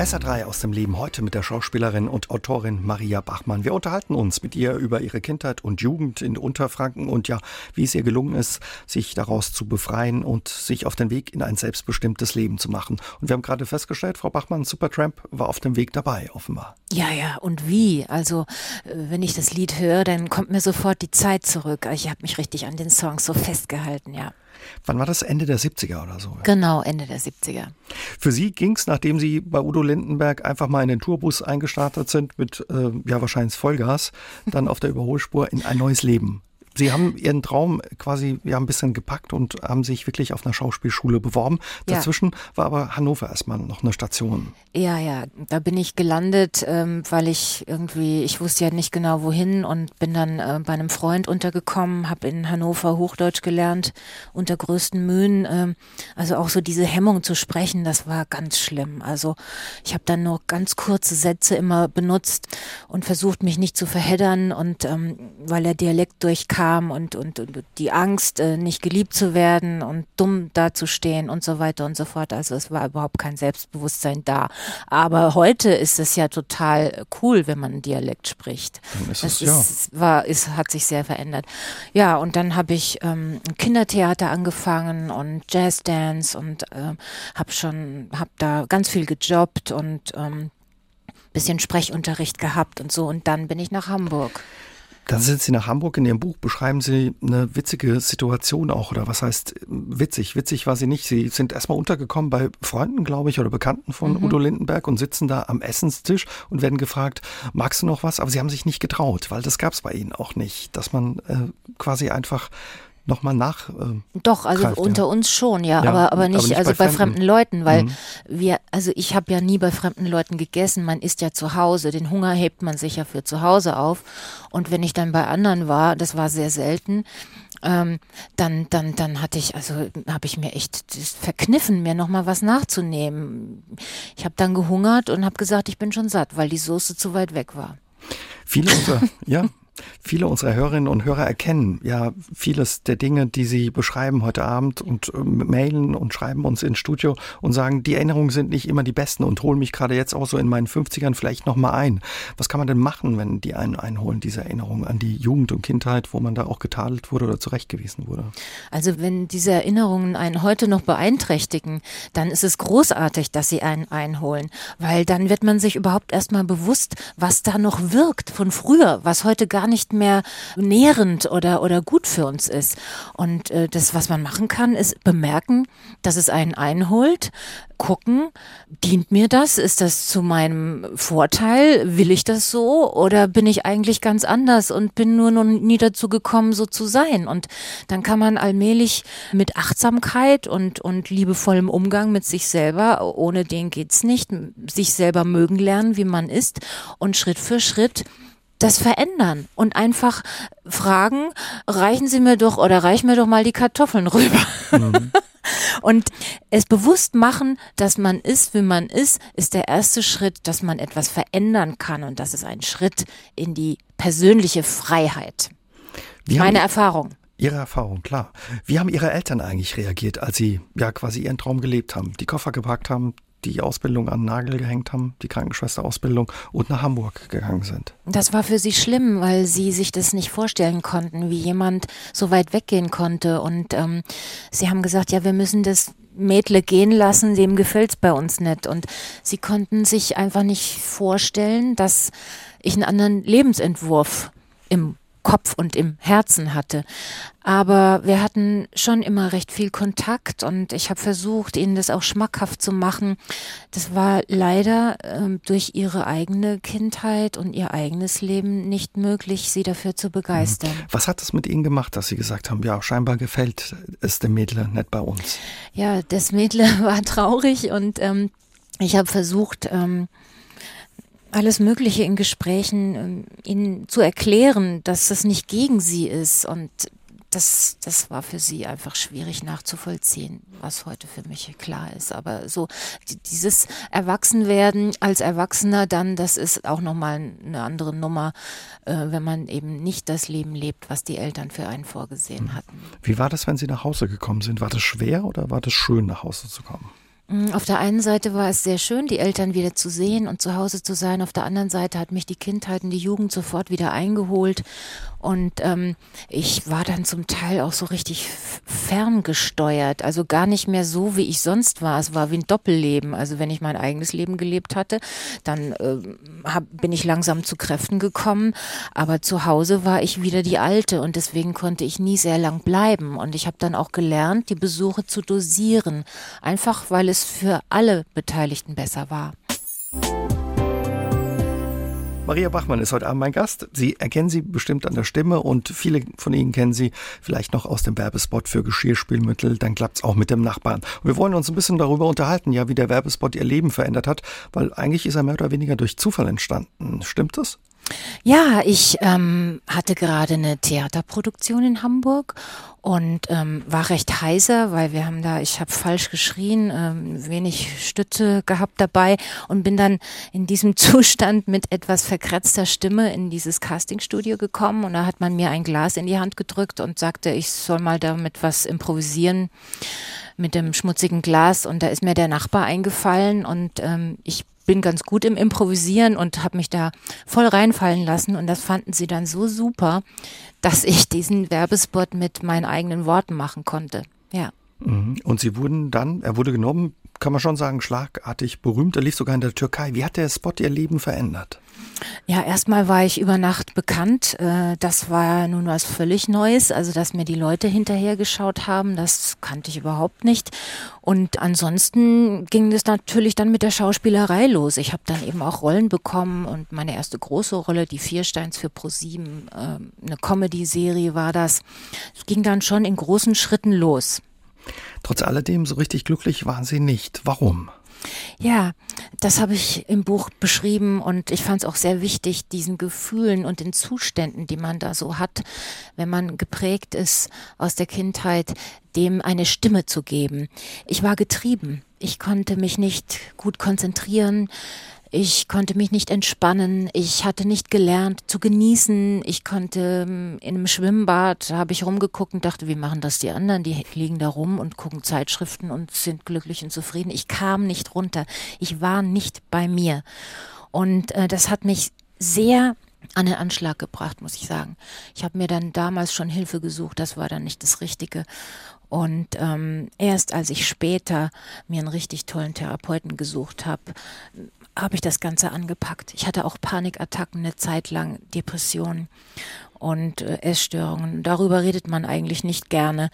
SA3 aus dem Leben heute mit der Schauspielerin und Autorin Maria Bachmann. Wir unterhalten uns mit ihr über ihre Kindheit und Jugend in Unterfranken und ja, wie es ihr gelungen ist, sich daraus zu befreien und sich auf den Weg in ein selbstbestimmtes Leben zu machen. Und wir haben gerade festgestellt, Frau Bachmann, Supertramp war auf dem Weg dabei, offenbar. Ja, ja, und wie? Also, äh, wenn ich das Lied höre, dann kommt mir sofort die Zeit zurück. Ich habe mich richtig an den Songs so festgehalten, ja. Wann war das? Ende der 70er oder so? Genau, Ende der 70er. Für Sie ging es, nachdem Sie bei Udo Lindenberg einfach mal in den Tourbus eingestartet sind mit äh, ja wahrscheinlich Vollgas, dann auf der Überholspur in ein neues Leben. Sie haben Ihren Traum quasi ja ein bisschen gepackt und haben sich wirklich auf einer Schauspielschule beworben. Dazwischen ja. war aber Hannover erstmal noch eine Station. Ja, ja, da bin ich gelandet, ähm, weil ich irgendwie, ich wusste ja nicht genau wohin und bin dann äh, bei einem Freund untergekommen, habe in Hannover Hochdeutsch gelernt, unter größten Mühen. Ähm, also auch so diese Hemmung zu sprechen, das war ganz schlimm. Also ich habe dann nur ganz kurze Sätze immer benutzt und versucht, mich nicht zu verheddern und ähm, weil der Dialekt durchkam, kam und, und, und die Angst, äh, nicht geliebt zu werden und dumm dazustehen und so weiter und so fort. Also es war überhaupt kein Selbstbewusstsein da. Aber heute ist es ja total cool, wenn man einen Dialekt spricht. Dann ist das es, ja. war, ist, hat sich sehr verändert. Ja, und dann habe ich ähm, Kindertheater angefangen und Jazzdance und äh, habe schon, habe da ganz viel gejobbt und ähm, bisschen Sprechunterricht gehabt und so. Und dann bin ich nach Hamburg. Dann sind Sie nach Hamburg. In Ihrem Buch beschreiben Sie eine witzige Situation auch, oder was heißt witzig? Witzig war sie nicht. Sie sind erstmal untergekommen bei Freunden, glaube ich, oder Bekannten von mhm. Udo Lindenberg und sitzen da am Essenstisch und werden gefragt, magst du noch was? Aber Sie haben sich nicht getraut, weil das gab es bei Ihnen auch nicht, dass man äh, quasi einfach nochmal nach. Äh, Doch, also greift, unter ja. uns schon, ja, ja aber, aber, nicht, aber nicht also bei, bei fremden. fremden. Leuten, weil mhm. wir, also ich habe ja nie bei fremden Leuten gegessen, man isst ja zu Hause, den Hunger hebt man sich ja für zu Hause auf. Und wenn ich dann bei anderen war, das war sehr selten, ähm, dann, dann, dann hatte ich, also habe ich mir echt verkniffen, mir nochmal was nachzunehmen. Ich habe dann gehungert und habe gesagt, ich bin schon satt, weil die Soße zu weit weg war. Viele unserer, ja, Viele unserer Hörerinnen und Hörer erkennen ja vieles der Dinge, die Sie beschreiben heute Abend und äh, mailen und schreiben uns ins Studio und sagen, die Erinnerungen sind nicht immer die besten und holen mich gerade jetzt auch so in meinen 50ern vielleicht nochmal ein. Was kann man denn machen, wenn die einen einholen, diese Erinnerungen an die Jugend und Kindheit, wo man da auch getadelt wurde oder zurechtgewiesen wurde? Also wenn diese Erinnerungen einen heute noch beeinträchtigen, dann ist es großartig, dass sie einen einholen, weil dann wird man sich überhaupt erstmal bewusst, was da noch wirkt von früher, was heute gar nicht mehr nährend oder, oder gut für uns ist. Und äh, das, was man machen kann, ist bemerken, dass es einen einholt, gucken, dient mir das? Ist das zu meinem Vorteil? Will ich das so? Oder bin ich eigentlich ganz anders und bin nur noch nie dazu gekommen, so zu sein? Und dann kann man allmählich mit Achtsamkeit und, und liebevollem Umgang mit sich selber, ohne den geht's nicht, sich selber mögen lernen, wie man ist und Schritt für Schritt das verändern und einfach fragen, reichen Sie mir doch oder reich mir doch mal die Kartoffeln rüber. Mhm. Und es bewusst machen, dass man ist, wie man ist, ist der erste Schritt, dass man etwas verändern kann. Und das ist ein Schritt in die persönliche Freiheit. Wie Meine Erfahrung. Ihre Erfahrung, klar. Wie haben Ihre Eltern eigentlich reagiert, als Sie ja quasi Ihren Traum gelebt haben, die Koffer gepackt haben, die Ausbildung an Nagel gehängt haben, die Krankenschwesterausbildung und nach Hamburg gegangen sind. Das war für sie schlimm, weil sie sich das nicht vorstellen konnten, wie jemand so weit weggehen konnte. Und ähm, sie haben gesagt, ja, wir müssen das Mädle gehen lassen, dem gefällt's bei uns nicht. Und sie konnten sich einfach nicht vorstellen, dass ich einen anderen Lebensentwurf im Kopf und im Herzen hatte. Aber wir hatten schon immer recht viel Kontakt und ich habe versucht, ihnen das auch schmackhaft zu machen. Das war leider äh, durch ihre eigene Kindheit und ihr eigenes Leben nicht möglich, sie dafür zu begeistern. Mhm. Was hat es mit Ihnen gemacht, dass Sie gesagt haben, ja, scheinbar gefällt es dem Mädle nicht bei uns? Ja, das Mädle war traurig und ähm, ich habe versucht, ähm, alles Mögliche in Gesprächen ähm, ihnen zu erklären, dass das nicht gegen sie ist und das, das war für sie einfach schwierig nachzuvollziehen, was heute für mich klar ist. Aber so dieses Erwachsenwerden als Erwachsener dann, das ist auch nochmal eine andere Nummer, äh, wenn man eben nicht das Leben lebt, was die Eltern für einen vorgesehen hm. hatten. Wie war das, wenn Sie nach Hause gekommen sind? War das schwer oder war das schön, nach Hause zu kommen? Mm, auf der einen Seite war es sehr schön, die Eltern wieder zu sehen und zu Hause zu sein. Auf der anderen Seite hat mich die Kindheit und die Jugend sofort wieder eingeholt. Und ähm, ich war dann zum Teil auch so richtig ferngesteuert, also gar nicht mehr so, wie ich sonst war. Es war wie ein Doppelleben. Also wenn ich mein eigenes Leben gelebt hatte, dann äh, hab, bin ich langsam zu Kräften gekommen. Aber zu Hause war ich wieder die Alte und deswegen konnte ich nie sehr lang bleiben. Und ich habe dann auch gelernt, die Besuche zu dosieren. Einfach weil es für alle Beteiligten besser war. Maria Bachmann ist heute Abend mein Gast. Sie erkennen sie bestimmt an der Stimme und viele von Ihnen kennen sie vielleicht noch aus dem Werbespot für Geschirrspülmittel. Dann klappt's auch mit dem Nachbarn. Und wir wollen uns ein bisschen darüber unterhalten, ja, wie der Werbespot Ihr Leben verändert hat, weil eigentlich ist er mehr oder weniger durch Zufall entstanden. Stimmt das? Ja, ich ähm, hatte gerade eine Theaterproduktion in Hamburg und ähm, war recht heiser, weil wir haben da, ich habe falsch geschrien, ähm, wenig Stütze gehabt dabei und bin dann in diesem Zustand mit etwas verkratzter Stimme in dieses Castingstudio gekommen und da hat man mir ein Glas in die Hand gedrückt und sagte, ich soll mal damit was improvisieren mit dem schmutzigen Glas und da ist mir der Nachbar eingefallen und ähm, ich bin ganz gut im Improvisieren und habe mich da voll reinfallen lassen und das fanden sie dann so super, dass ich diesen Werbespot mit meinen eigenen Worten machen konnte. Ja. Mhm. Und Sie wurden dann, er wurde genommen, kann man schon sagen, schlagartig berühmt. Er lief sogar in der Türkei. Wie hat der Spot Ihr Leben verändert? Ja, erstmal war ich über Nacht bekannt. Äh, das war nun was völlig Neues. Also, dass mir die Leute hinterhergeschaut haben, das kannte ich überhaupt nicht. Und ansonsten ging es natürlich dann mit der Schauspielerei los. Ich habe dann eben auch Rollen bekommen und meine erste große Rolle, die Viersteins für ProSieben, ähm, eine Comedy-Serie war das. Es ging dann schon in großen Schritten los. Trotz alledem, so richtig glücklich waren Sie nicht. Warum? Ja, das habe ich im Buch beschrieben und ich fand es auch sehr wichtig, diesen Gefühlen und den Zuständen, die man da so hat, wenn man geprägt ist aus der Kindheit, dem eine Stimme zu geben. Ich war getrieben. Ich konnte mich nicht gut konzentrieren. Ich konnte mich nicht entspannen. Ich hatte nicht gelernt zu genießen. Ich konnte ähm, in einem Schwimmbad, habe ich rumgeguckt und dachte, wie machen das die anderen? Die liegen da rum und gucken Zeitschriften und sind glücklich und zufrieden. Ich kam nicht runter. Ich war nicht bei mir. Und äh, das hat mich sehr an den Anschlag gebracht, muss ich sagen. Ich habe mir dann damals schon Hilfe gesucht, das war dann nicht das Richtige. Und ähm, erst als ich später mir einen richtig tollen Therapeuten gesucht habe, habe ich das Ganze angepackt. Ich hatte auch Panikattacken eine Zeit lang, Depressionen und äh, Essstörungen. Darüber redet man eigentlich nicht gerne,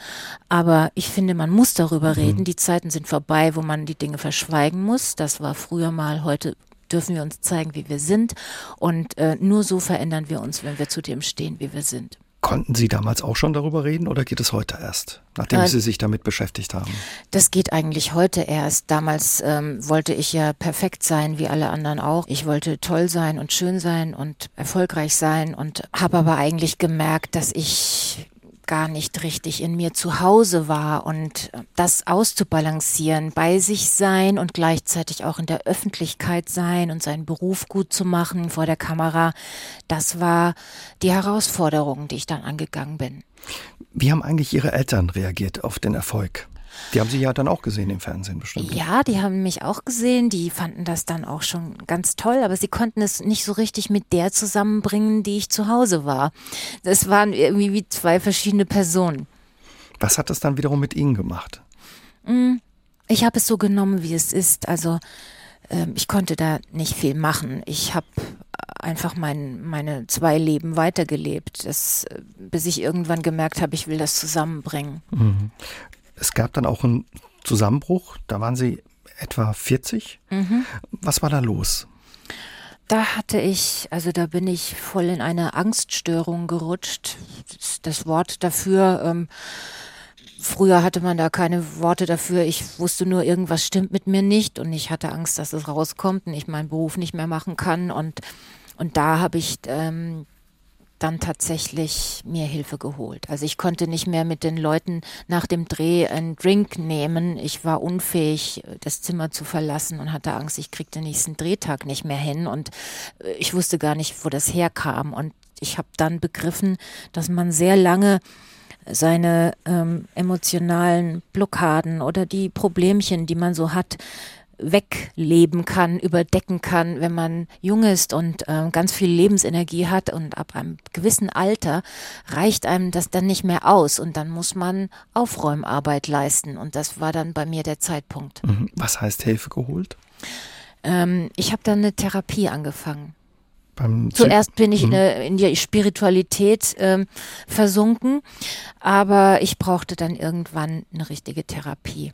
aber ich finde, man muss darüber mhm. reden. Die Zeiten sind vorbei, wo man die Dinge verschweigen muss. Das war früher mal, heute dürfen wir uns zeigen, wie wir sind und äh, nur so verändern wir uns, wenn wir zu dem stehen, wie wir sind. Konnten Sie damals auch schon darüber reden oder geht es heute erst, nachdem äh, Sie sich damit beschäftigt haben? Das geht eigentlich heute erst. Damals ähm, wollte ich ja perfekt sein, wie alle anderen auch. Ich wollte toll sein und schön sein und erfolgreich sein und habe aber eigentlich gemerkt, dass ich gar nicht richtig in mir zu Hause war und das auszubalancieren, bei sich sein und gleichzeitig auch in der Öffentlichkeit sein und seinen Beruf gut zu machen vor der Kamera, das war die Herausforderung, die ich dann angegangen bin. Wie haben eigentlich Ihre Eltern reagiert auf den Erfolg? Die haben Sie ja dann auch gesehen im Fernsehen bestimmt. Ja, die haben mich auch gesehen. Die fanden das dann auch schon ganz toll, aber sie konnten es nicht so richtig mit der zusammenbringen, die ich zu Hause war. Das waren irgendwie wie zwei verschiedene Personen. Was hat das dann wiederum mit Ihnen gemacht? Mm, ich habe es so genommen, wie es ist. Also ähm, ich konnte da nicht viel machen. Ich habe einfach mein, meine zwei Leben weitergelebt, das, äh, bis ich irgendwann gemerkt habe, ich will das zusammenbringen. Mhm. Es gab dann auch einen Zusammenbruch, da waren Sie etwa 40. Mhm. Was war da los? Da hatte ich, also da bin ich voll in eine Angststörung gerutscht. Das, Wort dafür, ähm, früher hatte man da keine Worte dafür. Ich wusste nur, irgendwas stimmt mit mir nicht und ich hatte Angst, dass es rauskommt und ich meinen Beruf nicht mehr machen kann. Und, und da habe ich ähm, dann tatsächlich mir Hilfe geholt. Also ich konnte nicht mehr mit den Leuten nach dem Dreh einen Drink nehmen. Ich war unfähig, das Zimmer zu verlassen und hatte Angst, ich krieg den nächsten Drehtag nicht mehr hin. Und äh, ich wusste gar nicht, wo das herkam. Und ich habe dann begriffen, dass man sehr lange seine ähm, emotionalen Blockaden oder die Problemchen, die man so hat, wegleben kann, überdecken kann, wenn man jung ist und äh, ganz viel Lebensenergie hat und ab einem gewissen Alter reicht einem das dann nicht mehr aus und dann muss man Aufräumarbeit leisten und das war dann bei mir der Zeitpunkt. Mhm. Was heißt Hilfe geholt? Ähm, ich habe dann eine Therapie angefangen. Zuerst bin ich in, mhm. in die Spiritualität ähm, versunken, aber ich brauchte dann irgendwann eine richtige Therapie.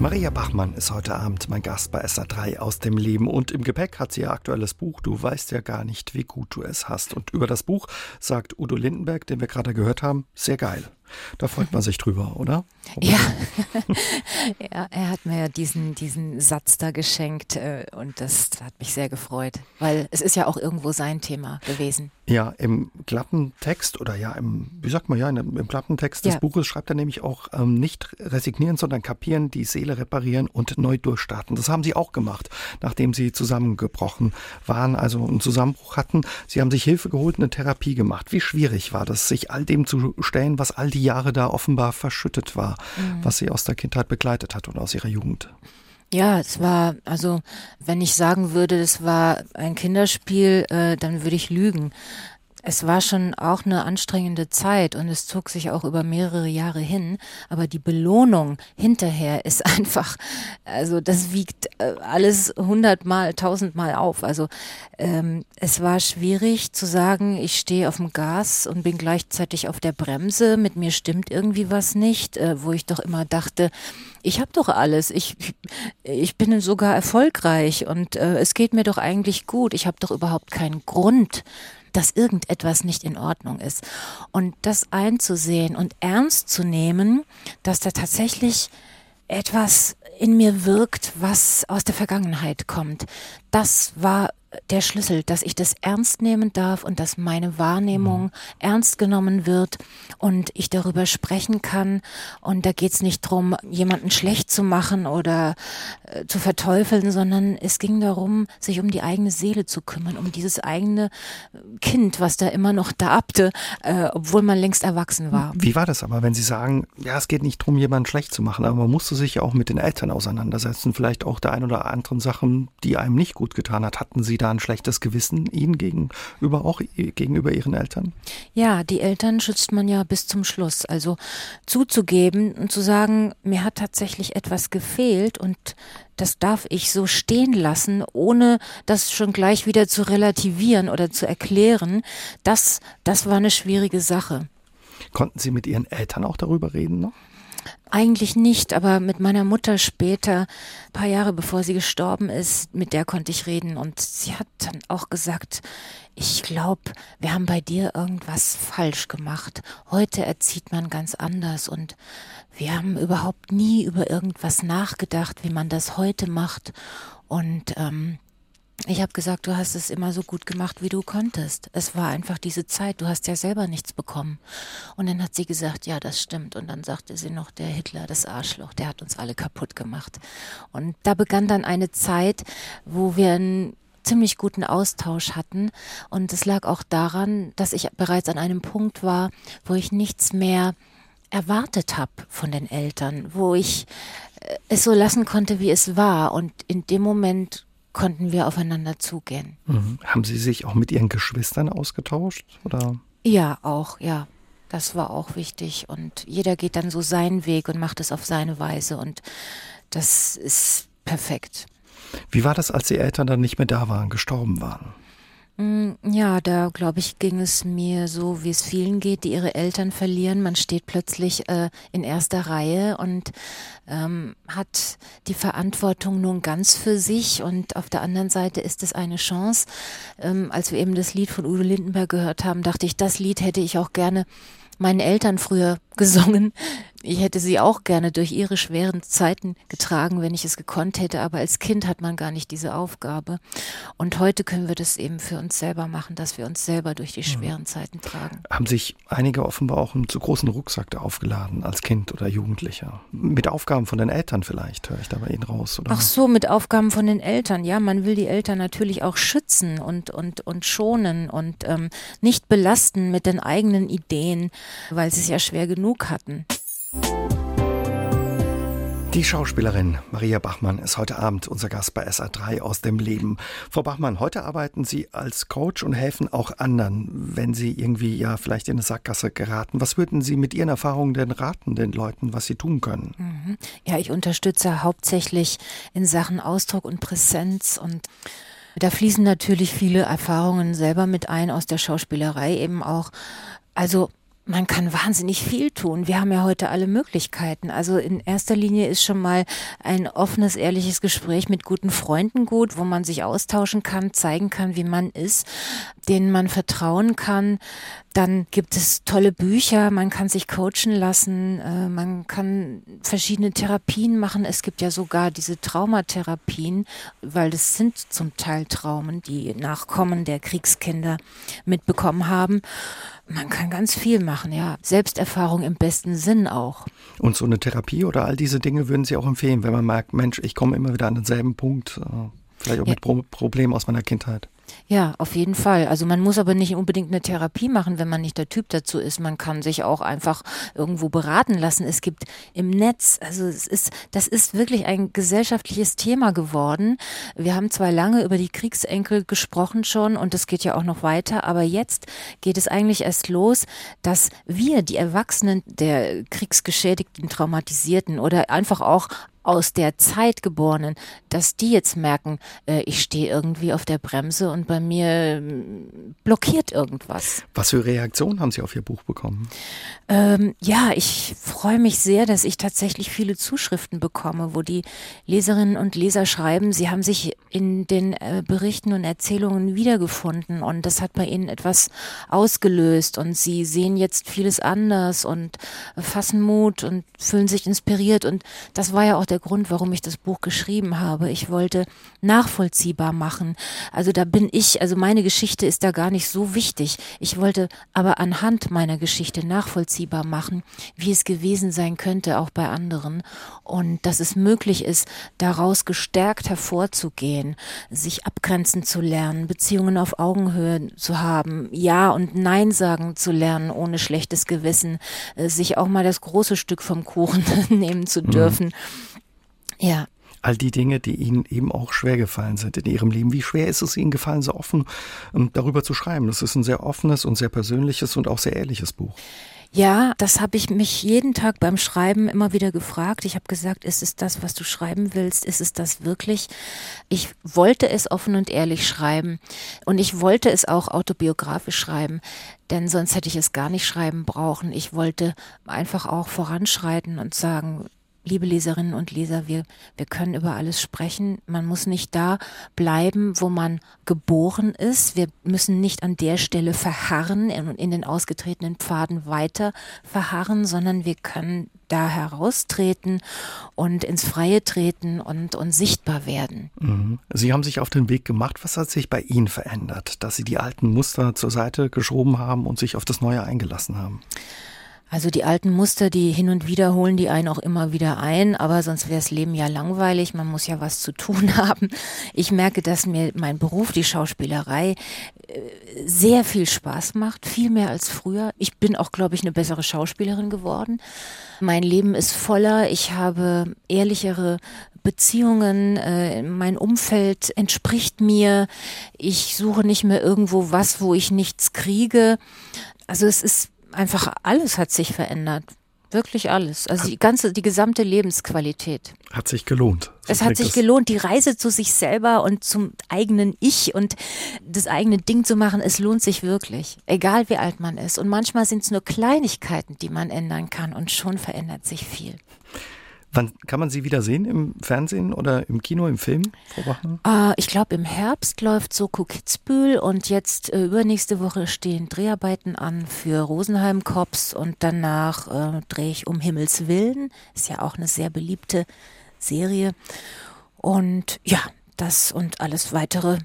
Maria Bachmann ist heute Abend mein Gast bei SA3 aus dem Leben und im Gepäck hat sie ihr aktuelles Buch Du weißt ja gar nicht, wie gut du es hast. Und über das Buch sagt Udo Lindenberg, den wir gerade gehört haben, sehr geil. Da freut man sich drüber, oder? Ja. ja, er hat mir diesen, diesen Satz da geschenkt äh, und das hat mich sehr gefreut, weil es ist ja auch irgendwo sein Thema gewesen. Ja, im Klappentext oder ja, im, wie sagt man ja, im, im Klappentext des ja. Buches schreibt er nämlich auch ähm, nicht resignieren, sondern kapieren, die Seele reparieren und neu durchstarten. Das haben sie auch gemacht, nachdem sie zusammengebrochen waren, also einen Zusammenbruch hatten. Sie haben sich Hilfe geholt, eine Therapie gemacht. Wie schwierig war das, sich all dem zu stellen, was all die Jahre da offenbar verschüttet war, mhm. was sie aus der Kindheit begleitet hat und aus ihrer Jugend? Ja, es war, also wenn ich sagen würde, es war ein Kinderspiel, äh, dann würde ich lügen. Es war schon auch eine anstrengende Zeit und es zog sich auch über mehrere Jahre hin. Aber die Belohnung hinterher ist einfach, also das wiegt äh, alles hundertmal, tausendmal auf. Also ähm, es war schwierig zu sagen, ich stehe auf dem Gas und bin gleichzeitig auf der Bremse. Mit mir stimmt irgendwie was nicht, äh, wo ich doch immer dachte, ich habe doch alles. Ich, ich bin sogar erfolgreich und äh, es geht mir doch eigentlich gut. Ich habe doch überhaupt keinen Grund dass irgendetwas nicht in Ordnung ist. Und das einzusehen und ernst zu nehmen, dass da tatsächlich etwas in mir wirkt, was aus der Vergangenheit kommt. Das war der Schlüssel, dass ich das ernst nehmen darf und dass meine Wahrnehmung mhm. ernst genommen wird und ich darüber sprechen kann. Und da geht es nicht darum, jemanden schlecht zu machen oder äh, zu verteufeln, sondern es ging darum, sich um die eigene Seele zu kümmern, um dieses eigene Kind, was da immer noch darbte, äh, obwohl man längst erwachsen war. Wie war das aber, wenn Sie sagen, ja, es geht nicht darum, jemanden schlecht zu machen, aber man musste sich ja auch mit den Eltern auseinandersetzen, vielleicht auch der ein oder anderen Sachen, die einem nicht gut getan hat. Hatten Sie da ein schlechtes Gewissen Ihnen gegenüber, auch gegenüber Ihren Eltern? Ja, die Eltern schützt man ja bis zum Schluss. Also zuzugeben und zu sagen, mir hat tatsächlich etwas gefehlt und das darf ich so stehen lassen, ohne das schon gleich wieder zu relativieren oder zu erklären, das, das war eine schwierige Sache. Konnten Sie mit Ihren Eltern auch darüber reden noch? Eigentlich nicht, aber mit meiner Mutter später, paar Jahre bevor sie gestorben ist, mit der konnte ich reden und sie hat dann auch gesagt, ich glaube, wir haben bei dir irgendwas falsch gemacht. Heute erzieht man ganz anders und wir haben überhaupt nie über irgendwas nachgedacht, wie man das heute macht und ähm, ich habe gesagt, du hast es immer so gut gemacht, wie du konntest. Es war einfach diese Zeit, du hast ja selber nichts bekommen. Und dann hat sie gesagt, ja, das stimmt. Und dann sagte sie noch, der Hitler, das Arschloch, der hat uns alle kaputt gemacht. Und da begann dann eine Zeit, wo wir einen ziemlich guten Austausch hatten. Und es lag auch daran, dass ich bereits an einem Punkt war, wo ich nichts mehr erwartet habe von den Eltern, wo ich äh, es so lassen konnte, wie es war. Und in dem Moment konnten wir aufeinander zugehen. Mhm. Haben Sie sich auch mit Ihren Geschwistern ausgetauscht? Oder? Ja, auch, ja. Das war auch wichtig. Und jeder geht dann so seinen Weg und macht es auf seine Weise. Und das ist perfekt. Wie war das, als die Eltern dann nicht mehr da waren, gestorben waren? Mm, ja, da glaube ich, ging es mir so, wie es vielen geht, die ihre Eltern verlieren. Man steht plötzlich äh, in erster Reihe und ähm, hat die Verantwortung nun ganz für sich. Und auf der anderen Seite ist es eine Chance. Ähm, als wir eben das Lied von Udo Lindenberg gehört haben, dachte ich, das Lied hätte ich auch gerne meinen Eltern früher gesungen. Ich hätte sie auch gerne durch ihre schweren Zeiten getragen, wenn ich es gekonnt hätte, aber als Kind hat man gar nicht diese Aufgabe. Und heute können wir das eben für uns selber machen, dass wir uns selber durch die mhm. schweren Zeiten tragen. Haben sich einige offenbar auch einen zu großen Rucksack aufgeladen als Kind oder Jugendlicher? Mit Aufgaben von den Eltern vielleicht, höre ich da bei Ihnen raus, oder? Ach so, mit Aufgaben von den Eltern. Ja, man will die Eltern natürlich auch schützen und, und, und schonen und ähm, nicht belasten mit den eigenen Ideen, weil sie es ja schwer genug hatten. Die Schauspielerin Maria Bachmann ist heute Abend unser Gast bei SA3 aus dem Leben. Frau Bachmann, heute arbeiten Sie als Coach und helfen auch anderen, wenn sie irgendwie ja vielleicht in eine Sackgasse geraten. Was würden Sie mit Ihren Erfahrungen denn raten, den Leuten, was sie tun können? Mhm. Ja, ich unterstütze hauptsächlich in Sachen Ausdruck und Präsenz und da fließen natürlich viele Erfahrungen selber mit ein aus der Schauspielerei eben auch. Also man kann wahnsinnig viel tun. Wir haben ja heute alle Möglichkeiten. Also in erster Linie ist schon mal ein offenes, ehrliches Gespräch mit guten Freunden gut, wo man sich austauschen kann, zeigen kann, wie man ist, denen man vertrauen kann. Dann gibt es tolle Bücher, man kann sich coachen lassen, äh, man kann verschiedene Therapien machen. Es gibt ja sogar diese Traumatherapien, weil das sind zum Teil Traumen, die Nachkommen der Kriegskinder mitbekommen haben. Man kann ganz viel machen, ja. Selbsterfahrung im besten Sinn auch. Und so eine Therapie oder all diese Dinge würden Sie auch empfehlen, wenn man merkt, Mensch, ich komme immer wieder an denselben Punkt, äh, vielleicht auch ja. mit Pro Problemen aus meiner Kindheit. Ja, auf jeden Fall. Also man muss aber nicht unbedingt eine Therapie machen, wenn man nicht der Typ dazu ist. Man kann sich auch einfach irgendwo beraten lassen. Es gibt im Netz, also es ist, das ist wirklich ein gesellschaftliches Thema geworden. Wir haben zwar lange über die Kriegsenkel gesprochen schon und es geht ja auch noch weiter, aber jetzt geht es eigentlich erst los, dass wir, die Erwachsenen der Kriegsgeschädigten, Traumatisierten oder einfach auch aus der Zeit geborenen, dass die jetzt merken, äh, ich stehe irgendwie auf der Bremse und bei mir äh, blockiert irgendwas. Was für Reaktionen haben Sie auf Ihr Buch bekommen? Ähm, ja, ich freue mich sehr, dass ich tatsächlich viele Zuschriften bekomme, wo die Leserinnen und Leser schreiben, sie haben sich in den äh, Berichten und Erzählungen wiedergefunden und das hat bei ihnen etwas ausgelöst und sie sehen jetzt vieles anders und fassen Mut und fühlen sich inspiriert und das war ja auch der Grund, warum ich das Buch geschrieben habe. Ich wollte nachvollziehbar machen. Also da bin ich, also meine Geschichte ist da gar nicht so wichtig. Ich wollte aber anhand meiner Geschichte nachvollziehbar machen, wie es gewesen sein könnte, auch bei anderen. Und dass es möglich ist, daraus gestärkt hervorzugehen, sich abgrenzen zu lernen, Beziehungen auf Augenhöhe zu haben, Ja und Nein sagen zu lernen, ohne schlechtes Gewissen, äh, sich auch mal das große Stück vom Kuchen nehmen zu mhm. dürfen. Mhm. Ja. All die Dinge, die Ihnen eben auch schwer gefallen sind in Ihrem Leben. Wie schwer ist es Ihnen gefallen, so offen ähm, darüber zu schreiben? Das ist ein sehr offenes und sehr persönliches und auch sehr ehrliches Buch. Ja, das habe ich mich jeden Tag beim Schreiben immer wieder gefragt. Ich habe gesagt, ist es das, was du schreiben willst? Ist es das wirklich? Ich wollte es offen und ehrlich schreiben und ich wollte es auch autobiografisch schreiben, denn sonst hätte ich es gar nicht schreiben brauchen. Ich wollte einfach auch voranschreiten und sagen, liebe Leserinnen und Leser, wir, wir können über alles sprechen. Man muss nicht da bleiben, wo man geboren ist. Wir müssen nicht an der Stelle verharren und in den ausgetretenen Pfaden weiter verharren, sondern wir können da heraustreten und ins Freie treten und, und sichtbar werden. Mhm. Sie haben sich auf den Weg gemacht. Was hat sich bei Ihnen verändert, dass Sie die alten Muster zur Seite geschoben haben und sich auf das Neue eingelassen haben? Also die alten Muster, die hin und wieder holen die einen auch immer wieder ein, aber sonst wäre das Leben ja langweilig, man muss ja was zu tun haben. Ich merke, dass mir mein Beruf, die Schauspielerei, äh, sehr viel Spaß macht, viel mehr als früher. Ich bin auch, glaube ich, eine bessere Schauspielerin geworden. Mein Leben ist voller, ich habe ehrlichere Beziehungen, äh, mein Umfeld entspricht mir, ich suche nicht mehr irgendwo was, wo ich nichts kriege. Also es ist einfach alles hat sich verändert. Wirklich alles. Also die ganze, die gesamte Lebensqualität. Hat sich gelohnt. So es hat sich gelohnt, die Reise zu sich selber und zum eigenen Ich und das eigene Ding zu machen. Es lohnt sich wirklich. Egal wie alt man ist. Und manchmal sind es nur Kleinigkeiten, die man ändern kann und schon verändert sich viel. Wann kann man sie wieder sehen? Im Fernsehen oder im Kino, im Film? Äh, ich glaube, im Herbst läuft Soko Kitzbühel und jetzt äh, übernächste Woche stehen Dreharbeiten an für Rosenheim Cops und danach äh, drehe ich um Himmels Willen. Ist ja auch eine sehr beliebte Serie. Und ja, das und alles weitere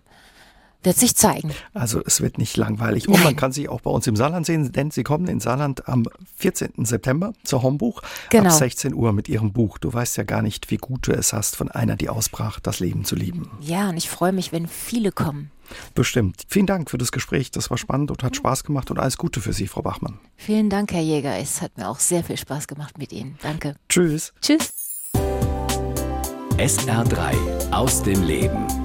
wird sich zeigen. Also es wird nicht langweilig. Und man kann sie auch bei uns im Saarland sehen, denn sie kommen in Saarland am 14. September zur Hombuch genau. ab 16 Uhr mit ihrem Buch. Du weißt ja gar nicht, wie gut du es hast, von einer, die ausbrach, das Leben zu lieben. Ja, und ich freue mich, wenn viele kommen. Bestimmt. Vielen Dank für das Gespräch. Das war spannend und hat Spaß gemacht und alles Gute für Sie, Frau Bachmann. Vielen Dank, Herr Jäger. Es hat mir auch sehr viel Spaß gemacht mit Ihnen. Danke. Tschüss. Tschüss. SR3 aus dem Leben.